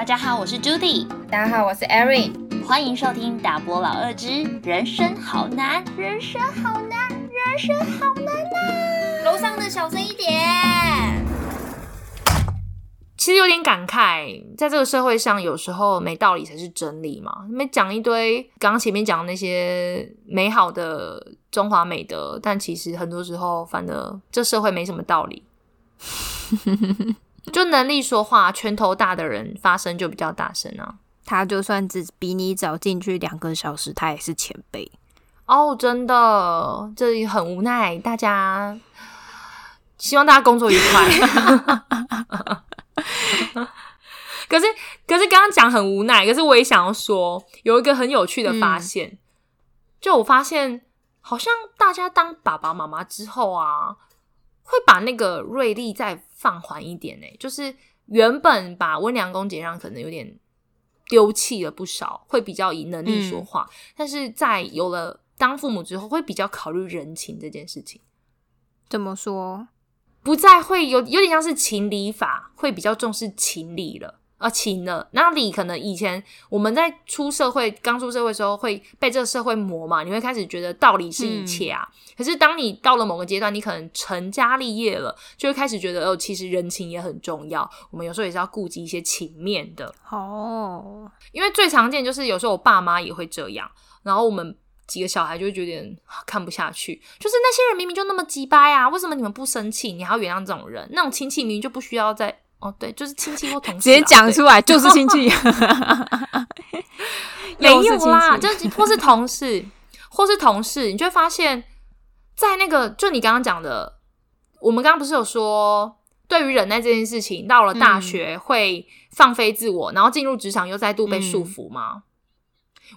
大家好，我是 Judy，大家好，我是 Erin，欢迎收听大波老二之人生好难，人生好难，人生好难呐！楼上的小声一点。其实有点感慨，在这个社会上，有时候没道理才是真理嘛。没讲一堆刚刚前面讲的那些美好的中华美德，但其实很多时候，反正这社会没什么道理。就能力说话，拳头大的人发声就比较大声啊。他就算只比你早进去两个小时，他也是前辈哦。真的，这里很无奈。大家希望大家工作愉快。可是，可是刚刚讲很无奈。可是我也想要说，有一个很有趣的发现，就我发现，好像大家当爸爸妈妈之后啊，会把那个锐利再放缓一点呢。就是原本把温良恭俭让可能有点丢弃了不少，会比较以能力说话。但是在有了当父母之后，会比较考虑人情这件事情。怎么说？不再会有有点像是情理法，会比较重视情理了啊情了。那理可能以前我们在出社会刚出社会的时候会被这个社会磨嘛，你会开始觉得道理是一切啊。可是当你到了某个阶段，你可能成家立业了，就会开始觉得哦，其实人情也很重要。我们有时候也是要顾及一些情面的哦。因为最常见就是有时候我爸妈也会这样，然后我们。几个小孩就会有点看不下去，就是那些人明明就那么鸡巴呀，为什么你们不生气？你还要原谅这种人？那种亲戚明明就不需要再哦，对，就是亲戚或同事，直接讲出来就是亲戚，没有啦，就或是同事，或是同事，你就会发现，在那个就你刚刚讲的，我们刚刚不是有说，对于忍耐这件事情，到了大学会放飞自我，然后进入职场又再度被束缚吗？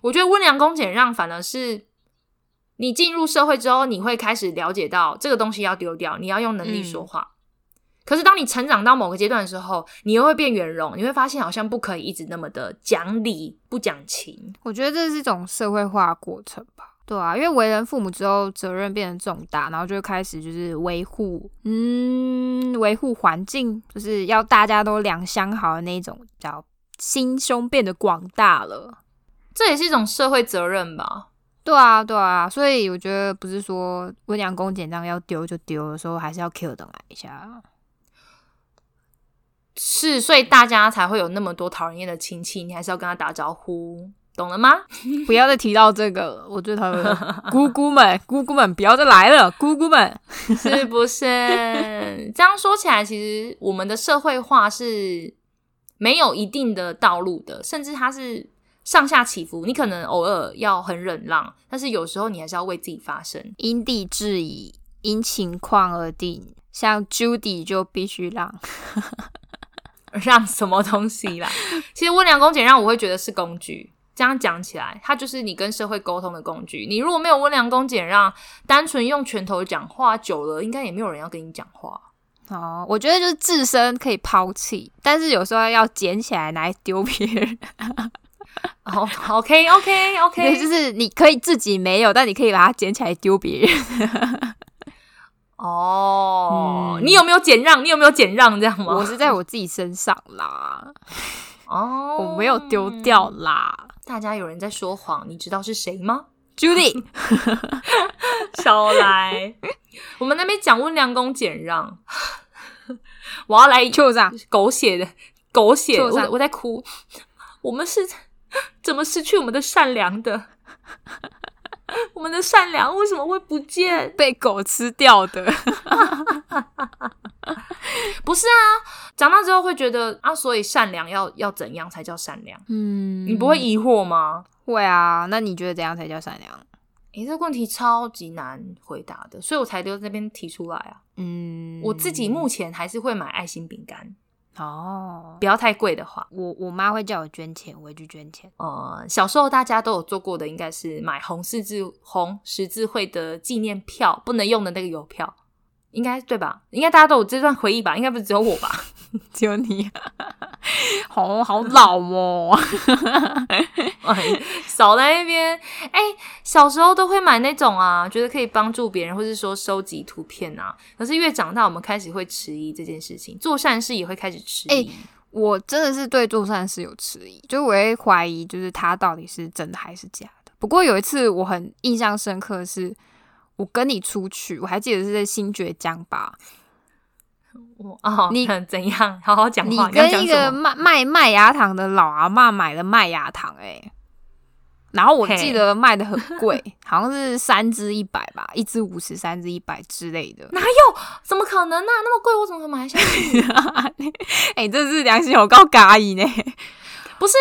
我觉得温良恭俭让，反而是你进入社会之后，你会开始了解到这个东西要丢掉，你要用能力说话。可是当你成长到某个阶段的时候，你又会变圆融，你会发现好像不可以一直那么的讲理不讲情。我觉得这是一种社会化过程吧，对啊，因为为人父母之后，责任变得重大，然后就会开始就是维护，嗯，维护环境，就是要大家都两相好的那种，叫心胸变得广大了。这也是一种社会责任吧？对啊，对啊，所以我觉得不是说温良恭俭让要丢就丢的时候，还是要 Q 等来一下。是，所以大家才会有那么多讨人厌的亲戚，你还是要跟他打招呼，懂了吗？不要再提到这个，我最讨厌姑姑们，姑姑们不要再来了，姑姑们 是不是？这样说起来，其实我们的社会化是没有一定的道路的，甚至它是。上下起伏，你可能偶尔要很忍让，但是有时候你还是要为自己发声，因地制宜，因情况而定。像 Judy 就必须让，让什么东西啦？其实温良恭俭让，我会觉得是工具。这样讲起来，它就是你跟社会沟通的工具。你如果没有温良恭俭让，单纯用拳头讲话，久了应该也没有人要跟你讲话。哦，我觉得就是自身可以抛弃，但是有时候要捡起来拿来丢别人。哦，OK，OK，OK，就是你可以自己没有，但你可以把它捡起来丢别人。哦，你有没有减让？你有没有减让？这样吗？我是在我自己身上啦。哦，我没有丢掉啦。大家有人在说谎，你知道是谁吗？Judy，少来。我们那边讲温良恭俭让，我要来就这样狗血的狗血，我我在哭。我们是。怎么失去我们的善良的？我们的善良为什么会不见？被狗吃掉的？不是啊，长大之后会觉得啊，所以善良要要怎样才叫善良？嗯，你不会疑惑吗？会啊，那你觉得怎样才叫善良？诶，这个问题超级难回答的，所以我才留在这边提出来啊。嗯，我自己目前还是会买爱心饼干。哦，不要太贵的话，我我妈会叫我捐钱，我会去捐钱。呃，小时候大家都有做过的，应该是买红十字红十字会的纪念票，不能用的那个邮票。应该对吧？应该大家都有这段回忆吧？应该不是只有我吧？只有你，好好老哦！少在那边。哎，小时候都会买那种啊，觉得可以帮助别人，或是说收集图片啊。可是越长大，我们开始会迟疑这件事情，做善事也会开始迟疑。我真的是对做善事有迟疑，就我会怀疑，就是他到底是真的还是假的。不过有一次我很印象深刻的是，我跟你出去，我还记得是在新觉江吧，我哦，你 怎样？好好讲话。你跟一个卖卖麦芽糖的老阿妈买了麦芽糖、欸，然后我记得卖的很贵，好像是三支一百吧，一支五十，三支一百之类的。哪有？怎么可能呢、那么贵，我怎么可能买得下去？哎、这是良心有够嘎意呢。不是，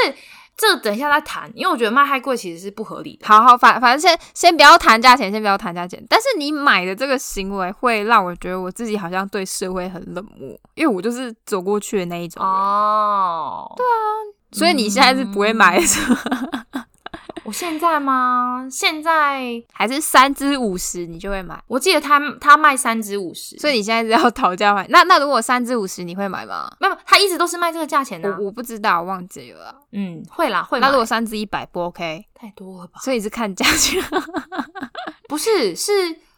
这等一下再谈，因为我觉得卖太贵其实是不合理的。好好，反反正先先不要谈价钱，先不要谈价钱。但是你买的这个行为会让我觉得我自己好像对社会很冷漠，因为我就是走过去的那一种人。哦，对啊，所以你现在是不会买的是吗，我现在吗？现在还是三支五十你就会买？我记得他他卖三支五十，所以你现在是要讨价还？那那如果三支五十你会买吗？没有，他一直都是卖这个价钱的、啊。我我不知道，我忘记了啊。嗯，会啦，会买。那如果三支一百不 OK？太多了吧？所以是看价钱。不是，是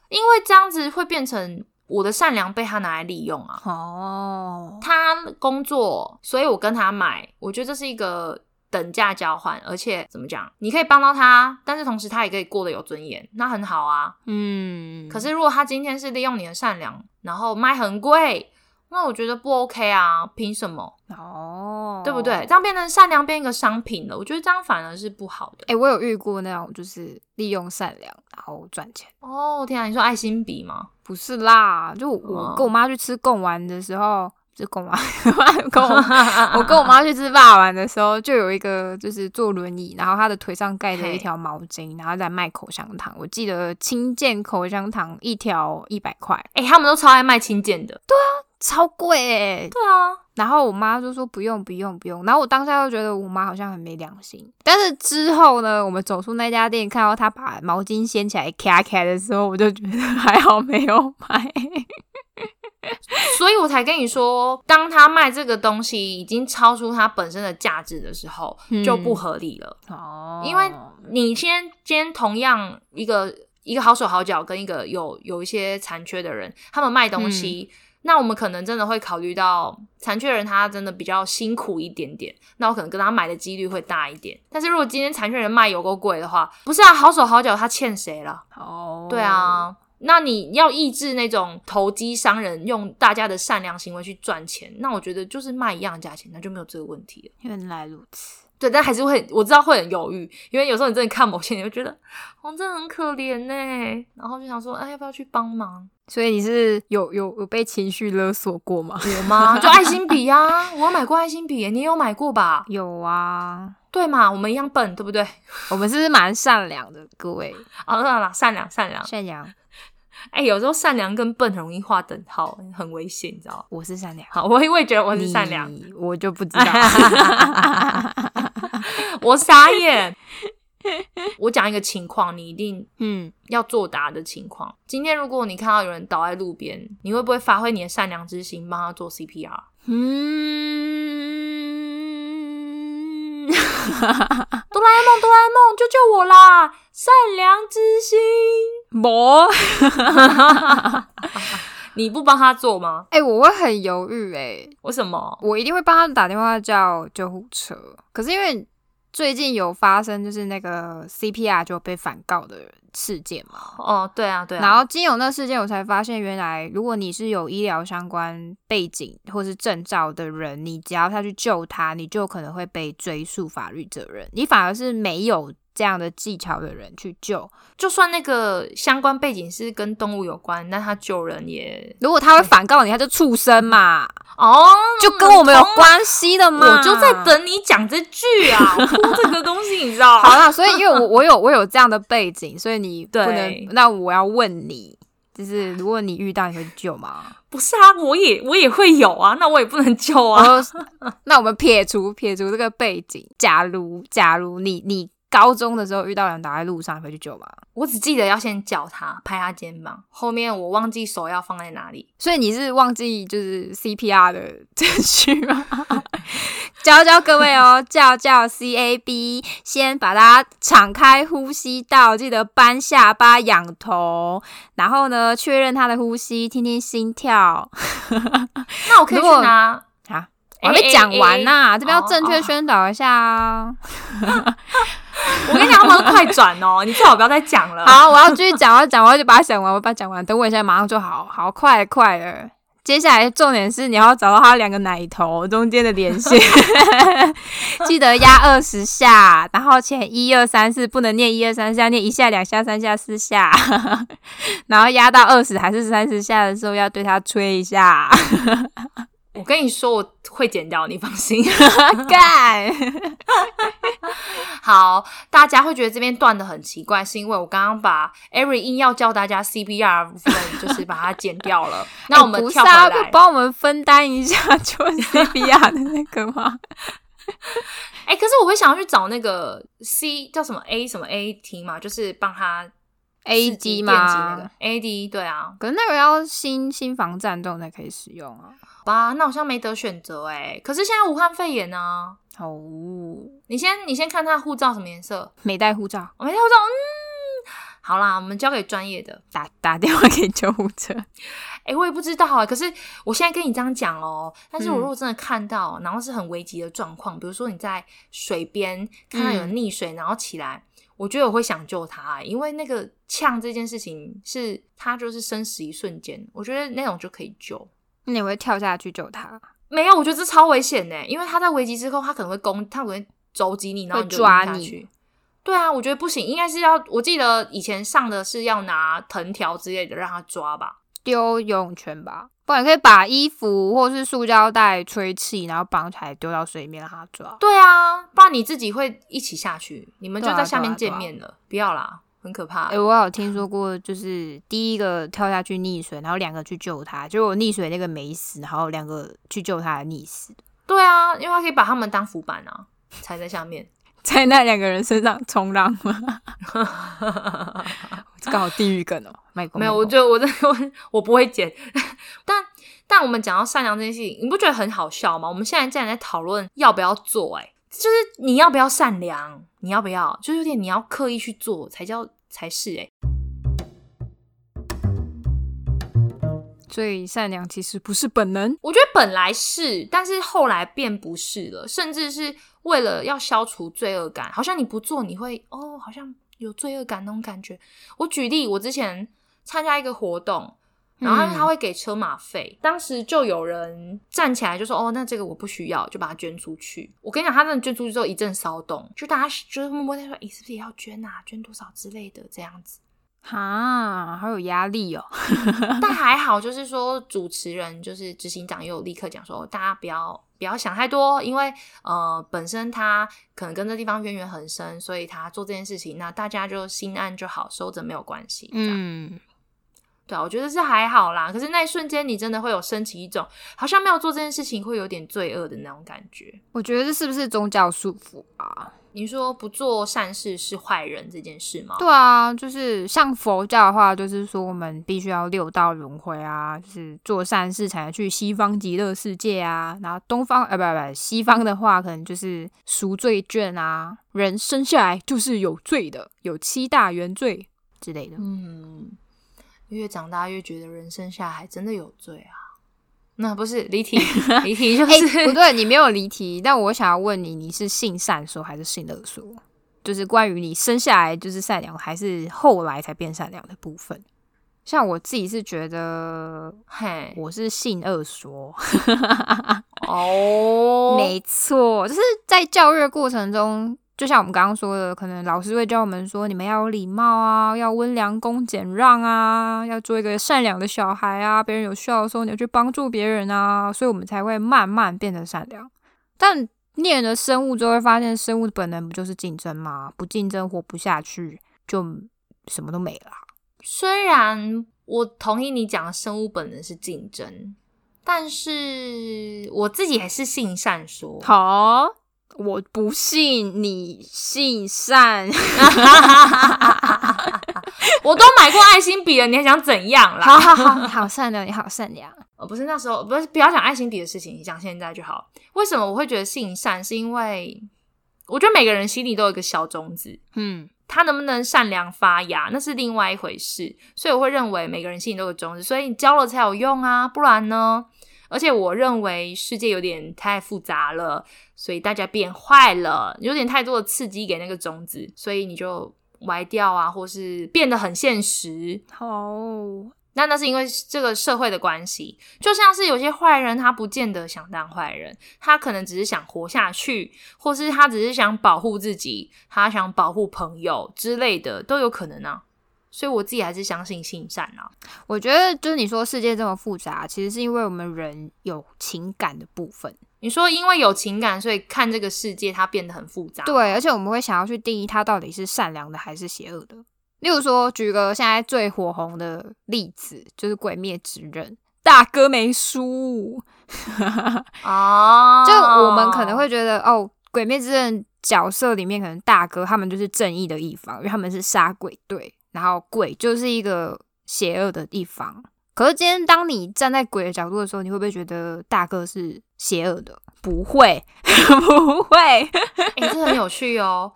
因为这样子会变成我的善良被他拿来利用啊。哦，他工作，所以我跟他买，我觉得这是一个等价交换，而且怎么讲，你可以帮到他，但是同时他也可以过得有尊严，那很好啊。嗯，可是如果他今天是利用你的善良，然后卖很贵，那我觉得不 OK 啊，凭什么？哦，对不对？这样变成善良变一个商品了，我觉得这样反而是不好的。哎、我有遇过那种就是利用善良然后赚钱。哦，天啊，你说爱心笔吗？不是啦，就我哦跟我妈去吃贡丸的时候，就跟我妈，跟我我跟我妈去吃霸丸的时候，就有一个就是坐轮椅，然后他的腿上盖着一条毛巾，然后在卖口香糖。我记得清健口香糖一条一百块，哎、他们都超爱卖清健的。对啊超贵哎、对啊，然后我妈就说不用不用不用，然后我当下就觉得我妈好像很没良心。但是之后呢，我们走出那家店，看到她把毛巾掀起来卡卡的时候，我就觉得还好没有买。所以我才跟你说，当他卖这个东西已经超出它本身的价值的时候，嗯就不合理了。哦因为你先今天同样一个一个好手好脚跟一个有有一些残缺的人，他们卖东西。那我们可能真的会考虑到残缺人他真的比较辛苦一点点，那我可能跟他买的几率会大一点。但是如果今天残缺人卖有够贵的话，不是啊，好手好脚他欠谁了？哦，对，啊，那你要抑制那种投机商人用大家的善良行为去赚钱，那我觉得就是卖一样的价钱，那就没有这个问题了。原来如此。对，但还是会我知道会很犹豫，因为有时候你真的看某些，你会觉得哦，真的很可怜呢，然后就想说，哎，要不要去帮忙？所以你是有有有被情绪勒索过吗？有吗？就爱心笔啊，我有买过爱心笔耶，你有买过吧？有啊，对嘛，我们一样笨，对不对？我们是不是蛮善良的，各位啊，当然啦，善良善良，善良，哎，有时候善良跟笨很容易划等号，很危险，你知道？我是善良，好，我也我也觉得我是善良，我就不知道。我傻眼。我讲一个情况，你一定 嗯，要作答的情况。今天如果你看到有人倒在路边，你会不会发挥你的善良之心，帮他做 CPR？嗯，哆啦 A 梦，哆啦 A 梦，救救我啦！善良之心，没，你不帮他做吗？哎、我会很犹豫、哎，为什么？我一定会帮他打电话叫救护车。可是因为最近有发生就是那个 CPR 就被反告的事件嘛，哦，对啊，对啊。然后经由那事件，我才发现原来如果你是有医疗相关背景或是证照的人，你只要他去救他，你就可能会被追溯法律责任。你反而是没有这样的技巧的人去救，就算那个相关背景是跟动物有关，那他救人也如果他会反告你，他就畜生嘛，哦，就跟我们有关系的嘛。我就在等你讲这句啊，这个东西你知道？好啦，所以因为我我有我有这样的背景，所以你不能。那我要问你，就是如果你遇到，你会救吗？不是啊，我也我也会有啊，那我也不能救啊。那我们撇除撇除这个背景，假如假如你你高中的时候遇到人倒在路上，你会去救吗？我只记得要先叫他，拍他肩膀，后面我忘记手要放在哪里。所以你是忘记就是 CPR 的 程序吗？教教各位哦，叫叫 CAB，先把它敞开呼吸道，记得搬下巴、仰头，然后呢确认他的呼吸，听听心跳那我可以去拿啊。我还没讲完呐、这边要哦正确哦宣导一下啊。我跟你讲，他们会快转哦，你最好不要再讲了。好，我要继续讲，我要讲，我要就把它讲完，我把它讲完。等我一下，马上就好，好快了快了。接下来重点是你要找到它两个奶头中间的连线，记得压二十下，然后前一二三四不能念一二三四，要念一下、两下、三下、四下，然后压到二十还是三十下的时候，要对它吹一下，我跟你说，我会剪掉，你放心。干。好，大家会觉得这边断的很奇怪，是因为我刚刚把 Every 硬要教大家 CPR 部分，就是把它剪掉了。那我们跳回啊，来，不帮我们分担一下就 CPR 的那个吗？哎、可是我会想要去找那个 C 叫什么 A 什么 AT 嘛，就是帮他 A 刺激 D 电击那吗？AD 对啊，可是那个要新新房战斗才可以使用啊。好吧，那好像没得选择哎。可是现在武汉肺炎呢、哦，你先你先看他护照什么颜色，没带护照，我没护照，嗯，好啦，我们交给专业的。打 打电话给救护车。哎、我也不知道啊。可是我现在跟你这样讲哦，但是我嗯如果真的看到，然后是很危急的状况，比如说你在水边看到有溺水，然后起来，我觉得我会想救他、因为那个呛这件事情是他就是生死一瞬间，我觉得那种就可以救。那你会跳下去救他？没有，我觉得这超危险的，因为他在危急之后，他可能会攻，他可能会肘击你，然后你就抓你。对啊，我觉得不行，应该是要，我记得以前上的是要拿藤条之类的让他抓吧。丢游泳圈吧，不然可以把衣服或是塑胶袋吹气，然后绑起来丢到水里面让它抓。对啊，不然你自己会一起下去，你们就在下面见面了。不要啦，很可怕。哎、我有听说过，就是第一个跳下去溺水，然后两个去救他，结果溺水那个没死，然后两个去救他的溺死，对啊，因为他可以把他们当浮板啊，踩在下面。在那两个人身上冲浪吗？这个好地狱梗哦，没有，我觉得 我这我我不会剪，但但我们讲到善良这件事情，你不觉得很好笑吗？我们现在竟然在讨论要不要做、欸，就是你要不要善良，你要不要，就是有点你要刻意去做才叫才是、欸，所以善良其实不是本能。我觉得本来是，但是后来变不是了，甚至是为了要消除罪恶感，好像你不做你会哦，好像有罪恶感那种感觉。我举例，我之前参加一个活动，然后他会给车马费，当时就有人站起来就说：“哦，那这个我不需要，就把它捐出去。”我跟你讲，他真的捐出去之后一阵骚动，就大家就是默默在说：“你是不是也要捐啊？捐多少之类的这样子。”哈，好有压力哦。但 还好，就是说主持人就是执行长，也有立刻讲说，大家不要不要想太多，因为呃本身他可能跟这地方渊源很深，所以他做这件事情，那大家就心安就好，收着没有关系。嗯，对啊，我觉得是还好啦。可是那一瞬间，你真的会有升起一种好像没有做这件事情会有点罪恶的那种感觉。我觉得这是不是宗教束缚啊？你说不做善事是坏人这件事吗？对啊，就是像佛教的话，就是说我们必须要六道轮回啊，就是做善事才能去西方极乐世界啊。然后东方呃不不不，西方的话可能就是赎罪券啊，人生下来就是有罪的，有七大原罪之类的。嗯，越长大越觉得人生下来真的有罪啊。那不是离题，离题就哎、是、不对，你没有离题，但我想要问你，你是信善说还是信恶说？就是关于你生下来就是善良，还是后来才变善良的部分？像我自己是觉得嘿，我是信恶说，哦，没错，就是在教育的过程中，就像我们刚刚说的，可能老师会教我们说，你们要有礼貌啊，要温良恭俭让啊，要做一个善良的小孩啊，别人有需要的时候，你要去帮助别人啊，所以我们才会慢慢变得善良。但念了生物之后，会发现生物的本能不就是竞争吗？不竞争活不下去，就什么都没了。虽然我同意你讲的生物本能是竞争，但是我自己还是信善说。好，我不信你信善。我都买过爱心笔了，你还想怎样啦？好好好，你好善良，你好善良。呃，不是那时候，不是不要讲爱心笔的事情，你讲现在就好。为什么我会觉得信善？是因为我觉得每个人心里都有一个小种子，嗯，他能不能善良发芽，那是另外一回事。所以我会认为每个人心里都有种子，所以你教了才有用啊，不然呢？而且我认为世界有点太复杂了，所以大家变坏了，有点太多的刺激给那个种子，所以你就歪掉啊，或是变得很现实。哦，那那是因为这个社会的关系，就像是有些坏人，他不见得想当坏人，他可能只是想活下去，或是他只是想保护自己，他想保护朋友之类的，都有可能啊。所以我自己还是相信性善啊。我觉得就是你说世界这么复杂，其实是因为我们人有情感的部分。你说因为有情感，所以看这个世界它变得很复杂。对，而且我们会想要去定义它到底是善良的还是邪恶的。例如说，举个现在最火红的例子，就是《鬼灭之刃》，大哥没输。哦，就我们可能会觉得，哦，《鬼灭之刃》角色里面可能大哥他们就是正义的一方，因为他们是杀鬼队，然后鬼就是一个邪恶的地方。可是今天当你站在鬼的角度的时候，你会不会觉得大哥是邪恶的？不会，不会。哎、这很有趣哦。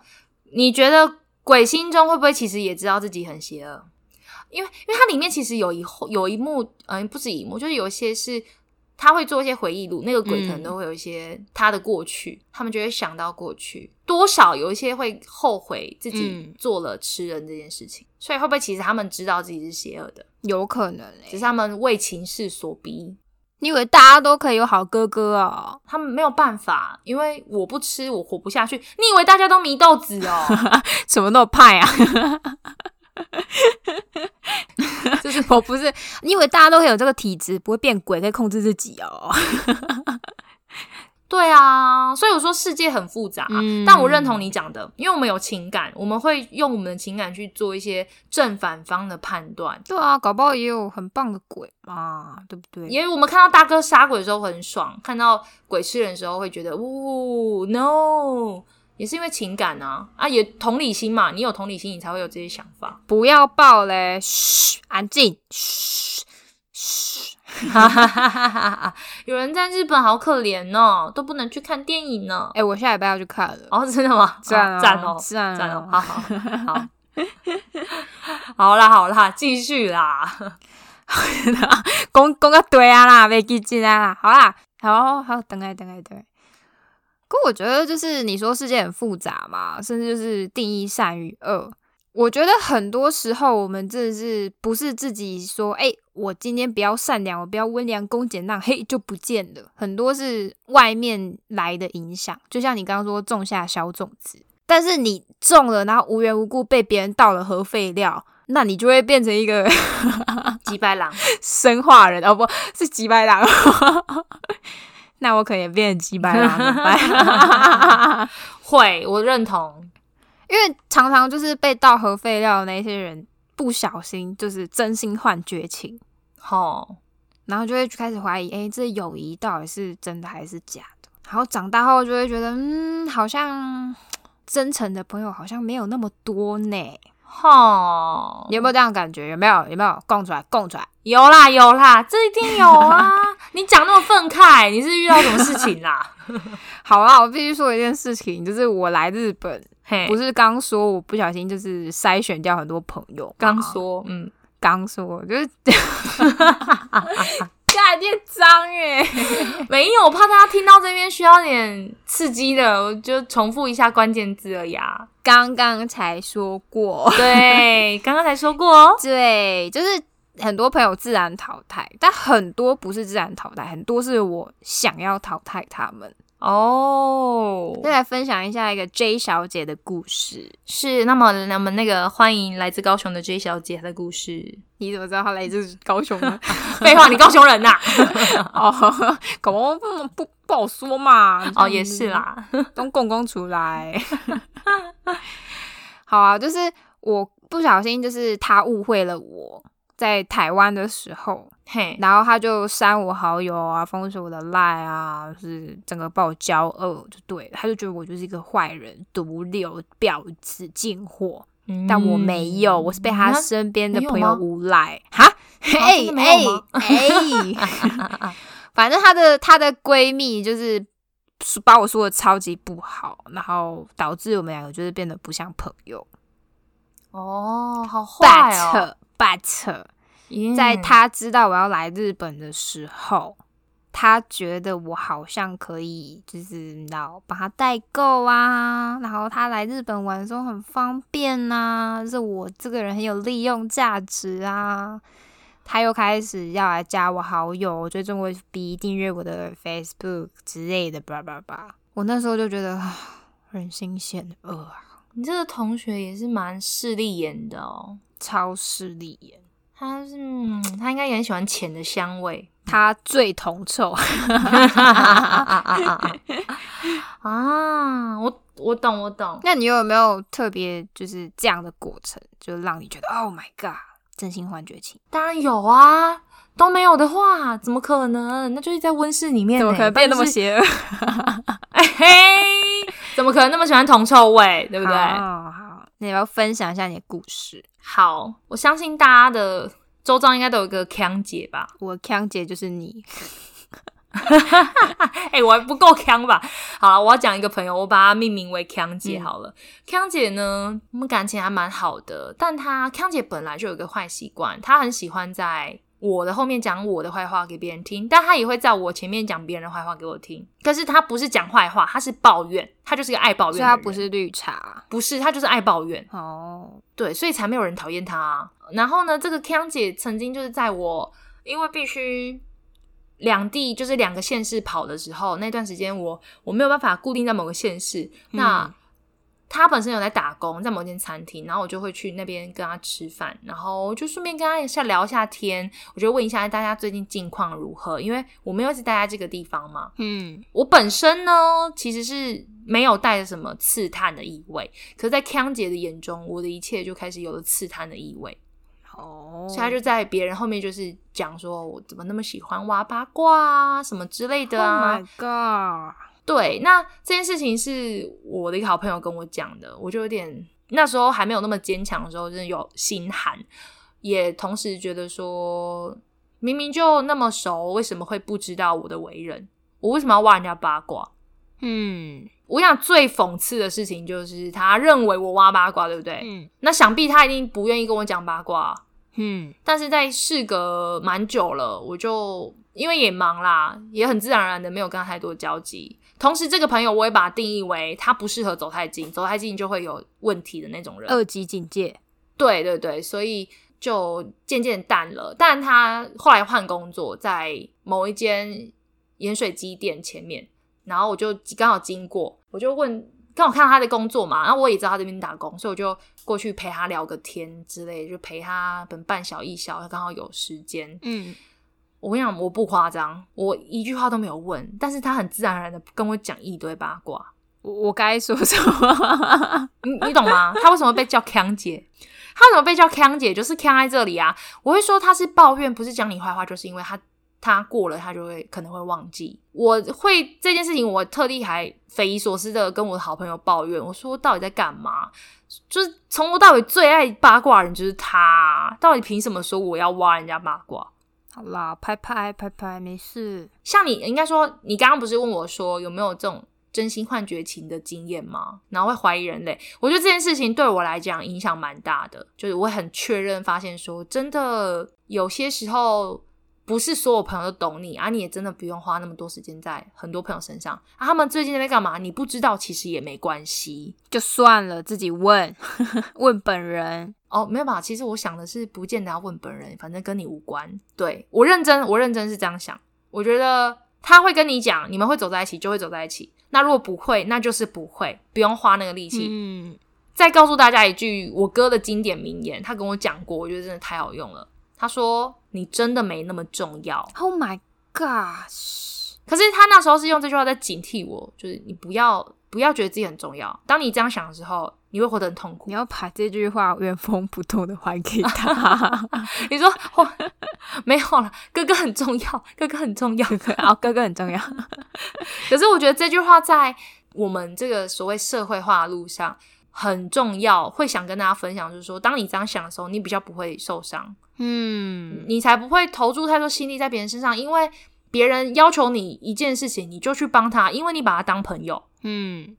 你觉得鬼心中会不会其实也知道自己很邪恶？因为因为它里面其实有一有一幕，嗯、不止一幕，就是有一些是他会做一些回忆录，那个鬼可能嗯都会有一些他的过去，他们就会想到过去，多少有一些会后悔自己嗯做了吃人这件事情，所以会不会其实他们知道自己是邪恶的，有可能诶、只是他们为情势所逼，你以为大家都可以有好哥哥哦？他们没有办法，因为我不吃我活不下去。你以为大家都迷豆子哦？什么都有派啊！就是我不是，你以为大家都会有这个体质，不会变鬼，可以控制自己哦？对啊，所以我说世界很复杂，嗯但我认同你讲的，因为我们有情感，我们会用我们的情感去做一些正反方的判断。对啊，搞不好也有很棒的鬼嘛，对不对？因为我们看到大哥杀鬼的时候很爽，看到鬼吃人的时候会觉得，呜、no，也是因为情感啊啊，也同理心嘛，你有同理心，你才会有这些想法。不要爆嘞！嘘，安静！嘘嘘，哈哈哈哈哈哈！有人在日本好可怜哦，都不能去看电影呢。哎、我下礼拜要去看了，哦，真的吗？赞哦赞哦，赞哦赞哦！好好好，好 啦好啦，继续啦。讲讲个对啊啦，别记进来啦，好啦，好好等来等来等来。可我觉得就是你说世界很复杂嘛，甚至就是定义善与恶。我觉得很多时候我们真的是不是自己说，哎、我今天比较善良，我比较温良恭俭让，嘿就不见了。很多是外面来的影响，就像你刚刚说种下小种子，但是你种了，然后无缘无故被别人倒了核废料，那你就会变成一个吉白狼，生化人哦，不是吉白狼，那我可能也变成吉白狼怎么办？会，我认同。因为常常就是被倒核废料的那些人，不小心就是真心换绝情，吼，然后就会开始怀疑，哎、这友谊到底是真的还是假的？然后长大后就会觉得，嗯，好像 真诚的朋友好像没有那么多呢。吼，你有没有这样的感觉？有没有？有没有？供出来，供出来。有啦有啦，这一定有啊！你讲那么愤慨，你是遇到什么事情啦？好啦，我必须说一件事情，就是我来日本，不是刚说我不小心就是筛选掉很多朋友吗，刚说，嗯，刚说就是，干点脏哎，没有，我怕大家听到这边需要点刺激的，我就重复一下关键字而已啊。刚刚才说过，对，刚刚才说过哦。对，就是很多朋友自然淘汰，但很多不是自然淘汰，很多是我想要淘汰他们。哦，再来分享一下一个 J 小姐的故事。是，那么那么那个欢迎来自高雄的 J 小姐的故事。你怎么知道她来自高雄呢？废话，你高雄人呐、哦，搞不不不不好说嘛。哦，也是，啦。都公公出来。好啊，就是我不小心，就是他误会了我在台湾的时候，嘿，然后他就删我好友啊，封锁我的赖啊，就是整个把我骄恶就对了，他就觉得我就是一个坏人、毒瘤、婊子、贱货，但我没有，我是被他嗯身边的朋友吗诬赖。哈，哎哎哎，反正她的她的闺蜜就是把我说的超级不好，然后导致我们两个就是变得不像朋友。哦，好坏哦。But 在他知道我要来日本的时候，他觉得我好像可以，就是道帮他代购啊，然后他来日本玩的时候很方便呐、就是我这个人很有利用价值啊。他又开始要来加我好友，追踪我 B，订阅我的 Facebook 之类的，叭叭叭。我那时候就觉得啊人心险恶啊，你这个同学也是蛮势利眼的哦。超市利眼。他是，嗯他应该也很喜欢钱的香味。他最铜臭，啊，我我懂，我懂。那你有没有特别就是这样的过程，就让你觉得 Oh my God，真心换绝情？当然有啊，都没有的话，怎么可能？那就是在温室里面呢，怎么可能变那么邪恶？哎嘿，怎么可能那么喜欢铜臭味？对不对？好好，那你要分享一下你的故事。好，我相信大家的周遭应该都有一个康姐吧？我康姐就是你，哎、我还不够康吧？好了，我要讲一个朋友，我把她命名为康姐嗯好了。腔、姐呢，我们感情还蛮好的，但她康姐本来就有一个坏习惯，她很喜欢在我的后面讲我的坏话给别人听，但他也会在我前面讲别人的坏话给我听。可是他不是讲坏话，他是抱怨，他就是个爱抱怨。所以他不是绿茶不是，他就是爱抱怨。哦。对，所以才没有人讨厌他、啊。然后呢，这个康姐曾经就是在我因为必须两地就是两个县市跑的时候，那段时间我我没有办法固定在某个县市，那。嗯她本身有在打工，在某间餐厅，然后我就会去那边跟他吃饭，然后就顺便跟他一下聊一下天，我就问一下大家最近近况如何，因为我没有一直待在这个地方嘛，嗯，我本身呢，其实是没有带着什么刺探的意味，可是，在康姐的眼中，我的一切就开始有了刺探的意味，哦，所以他就在别人后面就是讲说我怎么那么喜欢挖八卦啊，什么之类的 Oh 啊。my God，对，那这件事情是我的一个好朋友跟我讲的，我就有点那时候还没有那么坚强的时候，真的有心寒，也同时觉得说，明明就那么熟，为什么会不知道我的为人？我为什么要挖人家八卦？嗯我想最讽刺的事情就是，他认为我挖八卦，对不对？嗯那想必他一定不愿意跟我讲八卦。嗯但是在事隔蛮久了，我就因为也忙啦，也很自然而然的没有跟他太多交集。同时，这个朋友我也把他定义为他不适合走太近，走太近就会有问题的那种人。二级警戒，对对对，所以就渐渐淡了。但他后来换工作，在某一间盐水鸡店前面，然后我就刚好经过，我就问，刚好看到他的工作嘛，然后我也知道他这边打工，所以我就过去陪他聊个天之类，就陪他本半小一小，他刚好有时间。嗯我跟你讲，我不夸张，我一句话都没有问，但是他很自然而然的跟我讲一堆八卦。我我该说什么？你你懂吗？他为什么被叫康姐？他为什么被叫康姐？就是康在这里啊！我会说他是抱怨，不是讲你坏话，就是因为他他过了，他就会可能会忘记。我会这件事情，我特地还匪夷所思的跟我的好朋友抱怨，我说到底在干嘛？就是从头到尾最爱八卦的人就是他，到底凭什么说我要挖人家八卦？好啦，拍拍拍拍，没事。像你应该说，你刚刚不是问我说有没有这种真心换绝情的经验吗？然后会怀疑人类，我觉得这件事情对我来讲影响蛮大的，就是我很确认发现说，真的有些时候不是所有朋友都懂你啊，你也真的不用花那么多时间在很多朋友身上啊。他们最近在干嘛？你不知道，其实也没关系就算了，自己问 问本人。哦。没有吧？其实我想的是，不见得要问本人，反正跟你无关。对我认真，我认真是这样想。我觉得他会跟你讲，你们会走在一起，就会走在一起。那如果不会，那就是不会，不用花那个力气。嗯，再告诉大家一句我哥的经典名言，他跟我讲过，我觉得真的太好用了。他说：“你真的没那么重要。Oh my gosh！” 可是他那时候是用这句话在警惕我，就是你不要不要觉得自己很重要。当你这样想的时候，你会活得很痛苦你。要把这句话原封不动的还给他。你说哇，没有了，哥哥很重要，哥哥很重要。哦，哥哥很重要。可是我觉得这句话在我们这个所谓社会化的路上很重要，会想跟大家分享，就是说，当你这样想的时候，你比较不会受伤，嗯，你才不会投注太多心力在别人身上，因为别人要求你一件事情，你就去帮他，因为你把他当朋友。嗯，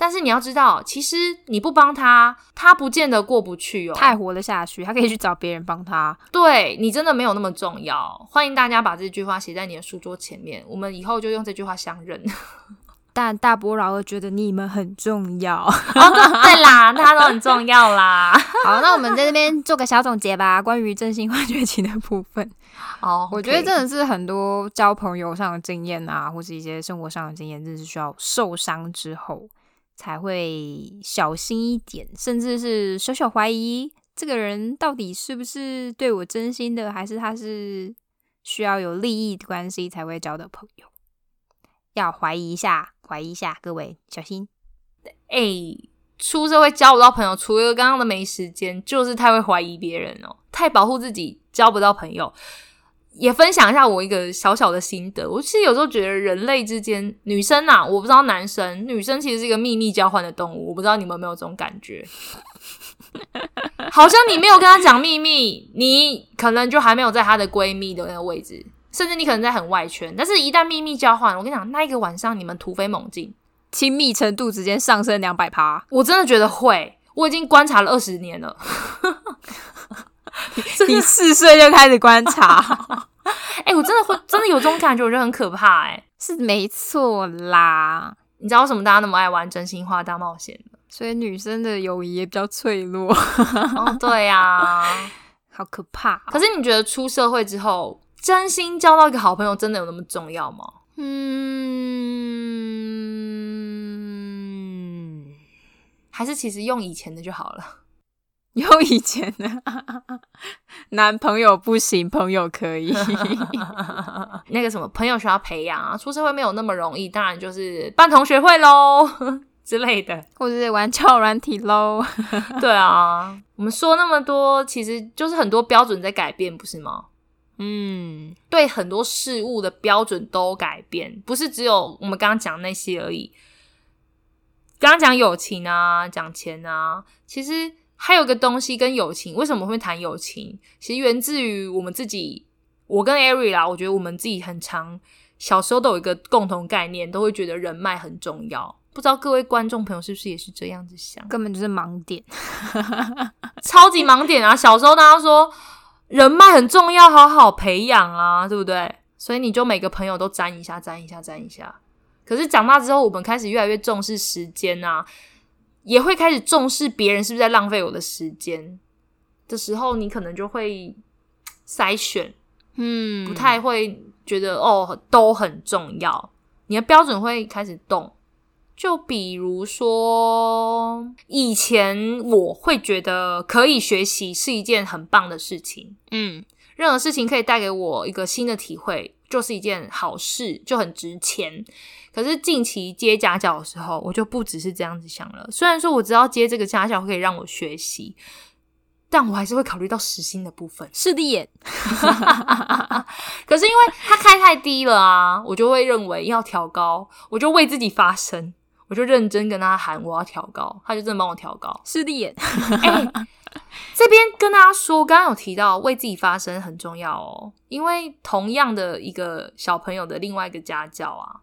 但是你要知道，其实你不帮他，他不见得过不去哦。他还活得下去，他可以去找别人帮他。对你真的没有那么重要。欢迎大家把这句话写在你的书桌前面，我们以后就用这句话相认。但大波老二觉得你们很重要。哦，对对啦，大家都很重要啦。好，那我们在这边做个小总结吧，关于真心话崛起的部分。哦，我觉得真的是很多交朋友上的经验啊，或是一些生活上的经验，真的是需要受伤之后才会小心一点，甚至是小小怀疑这个人到底是不是对我真心的，还是他是需要有利益关系才会交的朋友。要怀疑一下，怀疑一下，各位小心。哎、出社会交不到朋友，除了刚刚的没时间，就是太会怀疑别人哦，太保护自己，交不到朋友。也分享一下我一个小小的心得，我其实有时候觉得人类之间，女生啊，我不知道男生，女生其实是一个秘密交换的动物，我不知道你们有没有这种感觉？好像你没有跟她讲秘密，你可能就还没有在她的闺蜜的那个位置，甚至你可能在很外圈，但是一旦秘密交换，我跟你讲，那一个晚上你们突飞猛进，亲密程度直接上升两百趴，我真的觉得会，我已经观察了二十年了。你四岁就开始观察，哎、我真的会，真的有这种感觉，我觉得很可怕、哎，是没错啦。你知道为什么大家那么爱玩真心话大冒险吗？所以女生的友谊也比较脆弱，哦，对呀、好可怕哦、可是你觉得出社会之后，真心交到一个好朋友，真的有那么重要吗？嗯，还是其实用以前的就好了？有以前的男朋友不行，朋友可以。那个什么朋友需要培养啊，出社会没有那么容易，当然就是办同学会喽 之类的。或者是玩超软体喽。对啊，我们说那么多，其实就是很多标准在改变，不是吗？嗯，对很多事物的标准都改变，不是只有我们刚刚讲那些而已。刚刚讲友情啊，讲钱啊，其实还有个东西跟友情，为什么会谈友情？其实源自于我们自己，我跟 Ari 啦，我觉得我们自己很常小时候都有一个共同概念，都会觉得人脉很重要。不知道各位观众朋友是不是也是这样子想？根本就是盲点。超级盲点啊！小时候大家说人脉很重要，好好培养啊，对不对？所以你就每个朋友都沾一下，沾一下，沾一下。可是长大之后，我们开始越来越重视时间啊，也会开始重视别人是不是在浪费我的时间。的时候，你可能就会筛选，嗯，不太会觉得哦都很重要，你的标准会开始动。就比如说，以前我会觉得可以学习是一件很棒的事情，嗯任何事情可以带给我一个新的体会，就是一件好事，就很值钱。可是近期接家教的时候，我就不只是这样子想了。虽然说我知道接这个家教可以让我学习，但我还是会考虑到时薪的部分。势利眼。可是因为他开太低了啊，我就会认为要调高，我就为自己发声，我就认真跟他喊我要调高，他就真的帮我调高。势利眼。哎、这边跟大家说，刚刚有提到为自己发声很重要哦，因为同样的一个小朋友的另外一个家教啊，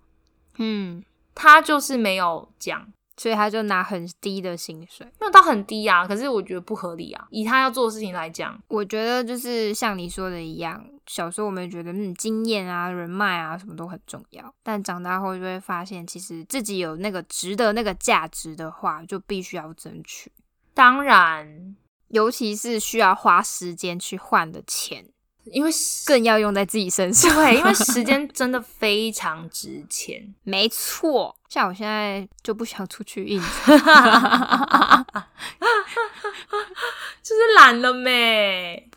嗯，他就是没有讲，所以他就拿很低的薪水。没有到很低啊，可是我觉得不合理啊，以他要做的事情来讲，我觉得就是像你说的一样，小时候我们觉得嗯经验啊、人脉啊什么都很重要，但长大后就会发现，其实自己有那个值得那个价值的话，就必须要争取，当然，尤其是需要花时间去换的钱，因为更要用在自己身上。对，因为时 间真的非常值钱。没错，像我现在就不想出去应酬，就是懒了没？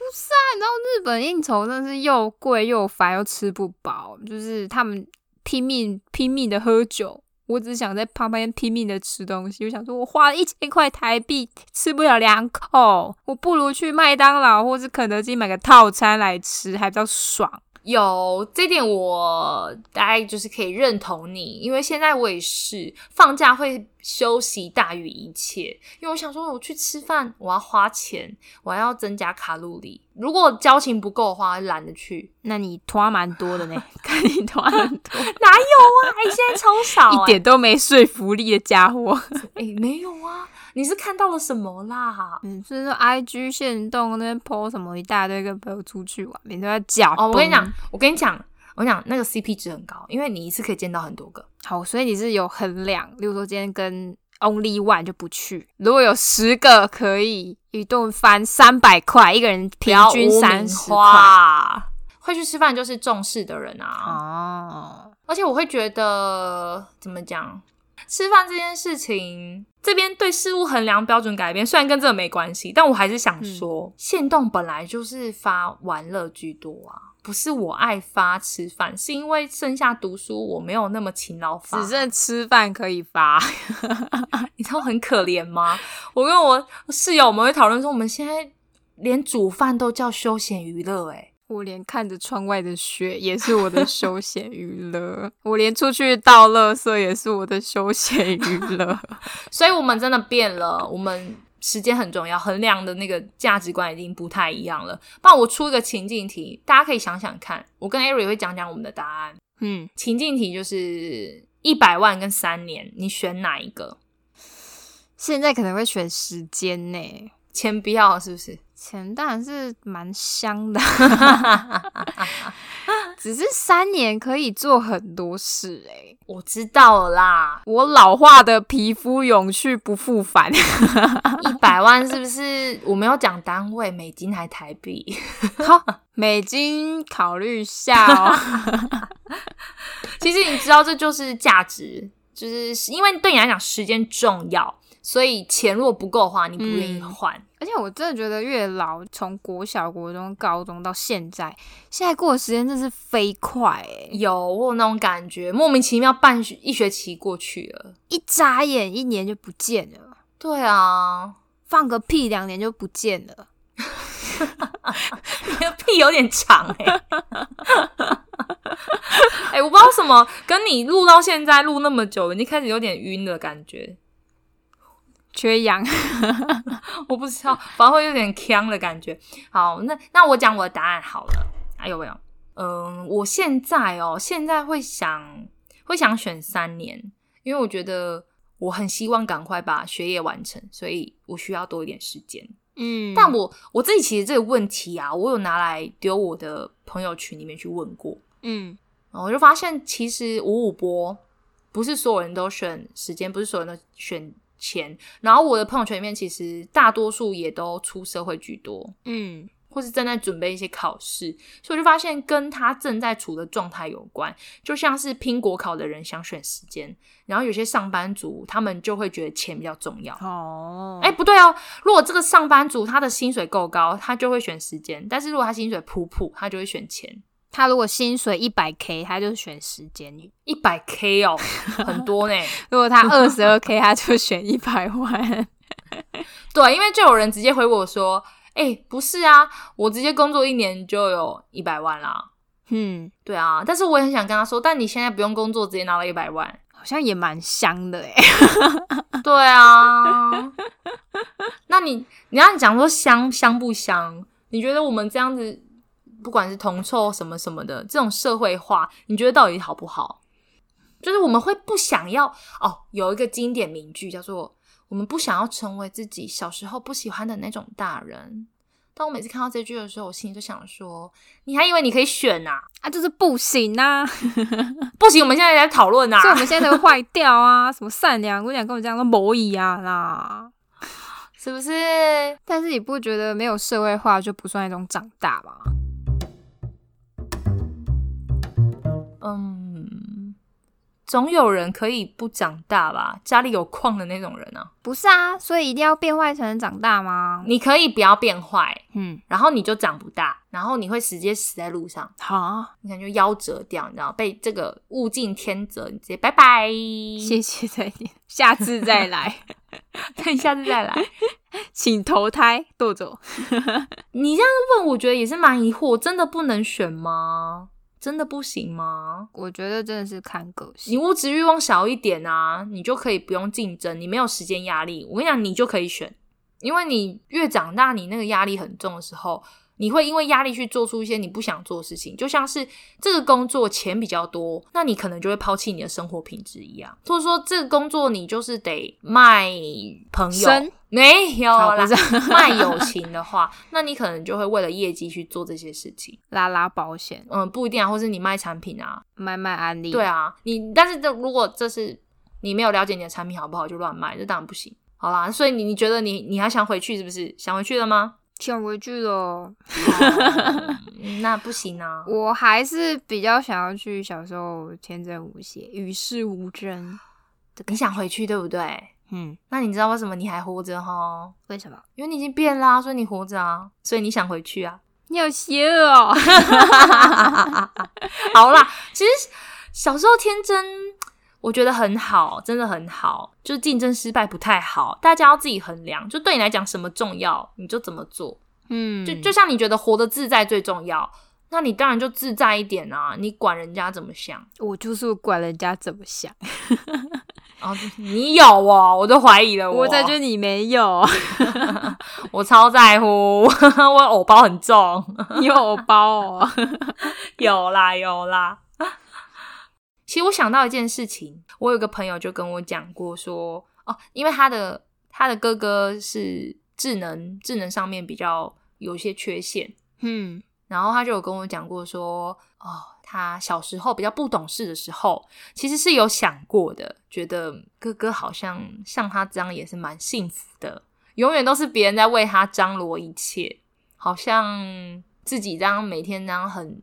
日本应酬真的是又贵又烦又吃不饱，就是他们拼命拼命的喝酒，我只想在旁边拼命的吃东西。我想说，我花了一千块台币吃不了两口，我不如去麦当劳或是肯德基买个套餐来吃，还比较爽。有这点，我大概就是可以认同你，因为现在我也是放假会休息大于一切，因为我想说，我去吃饭，我要花钱，我要增加卡路里。如果交情不够的话，懒得去。那你拖蛮多的呢，看你拖很多，哪有啊？哎、现在超少、一点都没说服力的家伙。哎、没有啊。你是看到了什么啦？嗯，所以说 I G 线动那边 po 什么一大堆，跟朋友出去玩，每天都在讲。哦，我跟你讲，我跟你讲，我跟你讲，那个 CP 值很高，因为你一次可以见到很多个。好，所以你是有衡量，例如说今天跟 Only One 就不去，如果有十个可以一顿翻三百块，一个人平均三十块，会去吃饭就是重视的人啊。哦，而且我会觉得怎么讲，吃饭这件事情，这边对事物衡量标准改变，虽然跟这个没关系，但我还是想说，限动本来就是发玩乐居多啊。不是我爱发吃饭，是因为剩下读书我没有那么勤劳发，只剩吃饭可以发。你知道很可怜吗？我跟我室友我们会讨论说，我们现在连煮饭都叫休闲娱乐，诶我连看着窗外的雪也是我的休闲娱乐，我连出去倒垃圾也是我的休闲娱乐。所以我们真的变了，我们。时间很重要，衡量的那个价值观已经不太一样了。不然我出一个情境题，大家可以想想看。我跟艾瑞会讲讲我们的答案。嗯，情境题就是一百万跟三年，你选哪一个？现在可能会选时间呢，钱不要是不是？钱当然是蛮香的，只是三年可以做很多事哎。我知道了啦，我老化的皮肤永去不复返。一百万是不是？我没有讲单位，美金还台币？好，美金考虑下哦。其实你知道，这就是价值，就是因为对你来讲时间重要，所以钱如果不够的话，你不愿意换。嗯而且我真的觉得越老，从国小、国中、高中到现在，现在过的时间真是飞快哎！有我有那种感觉，莫名其妙半一学期过去了，一眨眼一年就不见了。对啊，放个屁两年就不见了，你的屁有点长哎、欸。哎、欸，我不知道什么，跟你录到现在录那么久，已经开始有点晕的感觉。缺氧，我不知道，反而会有点呛的感觉。好，那那我讲我的答案好了。还有没有？嗯，我现在哦，现在会想会想选三年，因为我觉得我很希望赶快把学业完成，所以我需要多一点时间。嗯，但我我自己其实这个问题啊，我有拿来丢我的朋友群里面去问过。嗯，我就发现其实五五波不是所有人都选时间，不是所有人都选。钱，然后我的朋友圈里面其实大多数也都出社会居多，嗯，或是正在准备一些考试，所以我就发现跟他正在处的状态有关。就像是拼国考的人想选时间，然后有些上班族他们就会觉得钱比较重要。哦，哎，不对哦，如果这个上班族他的薪水够高，他就会选时间；但是如果他薪水普普，他就会选钱。他如果薪水一百 K，他就选时间。一百 K 哦，很多呢。如果他二十二 K，他就选一百万。对，因为就有人直接回我说：“哎、欸，不是啊，我直接工作一年就有一百万啦。”嗯，对啊。但是我也很想跟他说，但你现在不用工作，直接拿到一百万，好像也蛮香的哎。对啊。那你你要讲说香香不香？你觉得我们这样子？不管是铜臭什么什么的，这种社会化，你觉得到底好不好？就是我们会不想要哦，有一个经典名句叫做“我们不想要成为自己小时候不喜欢的那种大人”。当我每次看到这句的时候，我心里就想说：“你还以为你可以选呐、啊？啊，就是不行呐、啊，不行！我们现在在讨论啊，所以我们现在才会坏掉啊！什么善良，姑娘跟我这样都模一样啦，是不是？但是你不觉得没有社会化就不算一种长大吗？”嗯，总有人可以不长大吧？家里有矿的那种人啊，不是啊，所以一定要变坏才能长大吗？你可以不要变坏，嗯，然后你就长不大，然后你会直接死在路上，好，你可能就夭折掉，你知道，被这个物竞天择，你直接拜拜，谢谢再见，下次再来，对，下次再来，请投胎豆走。你这样问，我觉得也是蛮疑惑，真的不能选吗？真的不行吗？我觉得真的是看个性。你物质欲望小一点啊，你就可以不用竞争，你没有时间压力。我跟你讲，你就可以选，因为你越长大，你那个压力很重的时候。你会因为压力去做出一些你不想做的事情，就像是这个工作钱比较多，那你可能就会抛弃你的生活品质一样。或者说这个工作你就是得卖朋友，没有啦，卖友情的话，那你可能就会为了业绩去做这些事情，拉拉保险，嗯，不一定啊，或是你卖产品啊，卖卖安利，对啊，你但是这如果这是你没有了解你的产品好不好就乱卖，这当然不行。好啦，所以你你觉得你你还想回去是不是？想回去了吗？想回去了，那不行啊！我还是比较想要去小时候天真无邪、与世无争。你想回去对不对？嗯，那你知道为什么你还活着哈？为什么？因为你已经变啦，所以你活着啊，所以你想回去啊？你好邪恶哦！好啦，其实小时候天真。我觉得很好，真的很好。就是竞争失败不太好，大家要自己衡量。就对你来讲，什么重要，你就怎么做。嗯，就就像你觉得活得自在最重要，那你当然就自在一点啊！你管人家怎么想？我就是管人家怎么想。哦，你有哦，我都怀疑了。我感觉你没有，我超在乎，我偶包很重，你有偶包哦，有啦有啦。其实我想到一件事情，我有个朋友就跟我讲过，说哦，因为他的他的哥哥是智能智能上面比较有一些缺陷，嗯，然后他就有跟我讲过说，哦，他小时候比较不懂事的时候，其实是有想过的，觉得哥哥好像像他这样也是蛮幸福的，永远都是别人在为他张罗一切，好像自己这样每天这样很。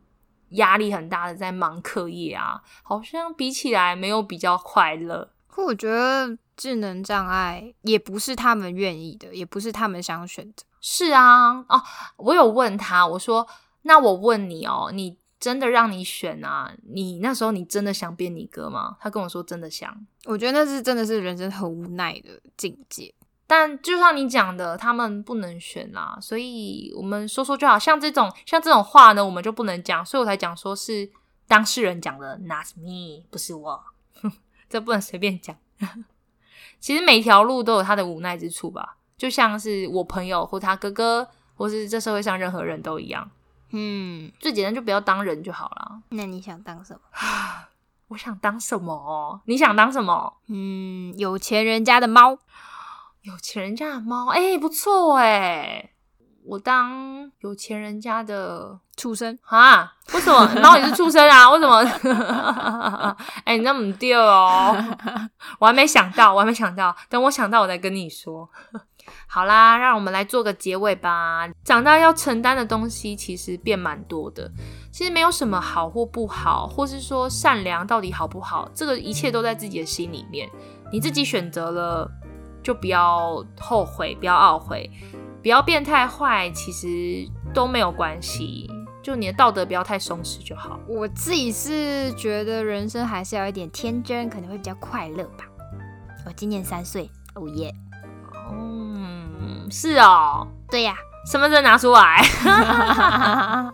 压力很大的在忙课业啊，好像比起来没有比较快乐。可我觉得智能障碍也不是他们愿意的，也不是他们想选择。是啊，哦，我有问他，我说：“那我问你哦，你真的让你选啊？你那时候你真的想变你哥吗？”他跟我说：“真的想。”我觉得那是真的是人生很无奈的境界。但就像你讲的，他们不能选啦，所以我们说说就好。像这种像这种话呢，我们就不能讲，所以我才讲说是当事人讲的，not me，不是我，这不能随便讲。其实每条路都有他的无奈之处吧，就像是我朋友或他哥哥，或是这社会上任何人都一样。嗯，最简单就不要当人就好了。那你想当什么？我想当什么？你想当什么？嗯，有钱人家的猫。有钱人家的猫，哎，不错哎！我当有钱人家的畜生啊？为什么 猫也是畜生啊？为什么？哎，你那么丢哦！我还没想到，我还没想到，等我想到，我再跟你说。好啦，让我们来做个结尾吧。长大要承担的东西其实变蛮多的，其实没有什么好或不好，或是说善良到底好不好，这个一切都在自己的心里面，你自己选择了。就不要后悔，不要懊悔，不要变太坏，其实都没有关系。就你的道德不要太松弛就好。我自己是觉得人生还是要一点天真，可能会比较快乐吧。我今年三岁，哦耶。嗯，是哦，对呀。身份证拿出来，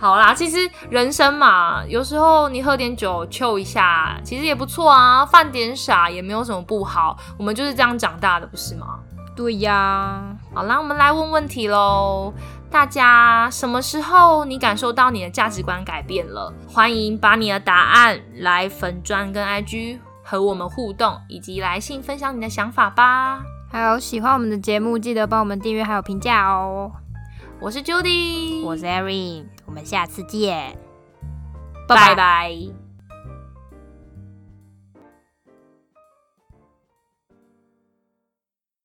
好啦，其实人生嘛，有时候你喝点酒，抽一下，其实也不错啊，犯点傻也没有什么不好，我们就是这样长大的，不是吗？对呀，好啦，我们来问问题喽，大家什么时候你感受到你的价值观改变了？欢迎把你的答案来粉砖跟 IG 和我们互动，以及来信分享你的想法吧。还有喜欢我们的节目，记得帮我们订阅还有评价哦。我是 Judy，我是 Erin，我们下次见，拜拜。